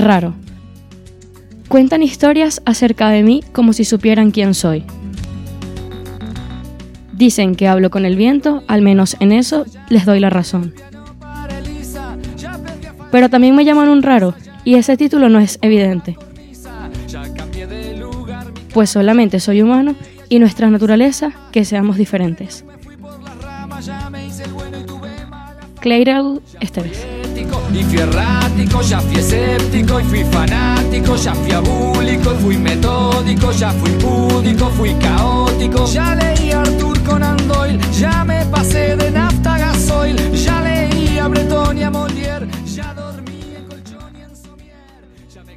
Raro. Cuentan historias acerca de mí como si supieran quién soy. Dicen que hablo con el viento, al menos en eso les doy la razón. Pero también me llaman un raro, y ese título no es evidente. Pues solamente soy humano y nuestra naturaleza que seamos diferentes. Cleirel Esteves. Y fui errático, ya fui escéptico, y fui fanático, ya fui abúlico, y fui metódico, ya fui púdico, fui caótico. Ya leí Arthur Conan Doyle, ya me pasé de nafta a gasoil, ya leí a Breton y Molière, ya dormí en colchón y en somier, ya me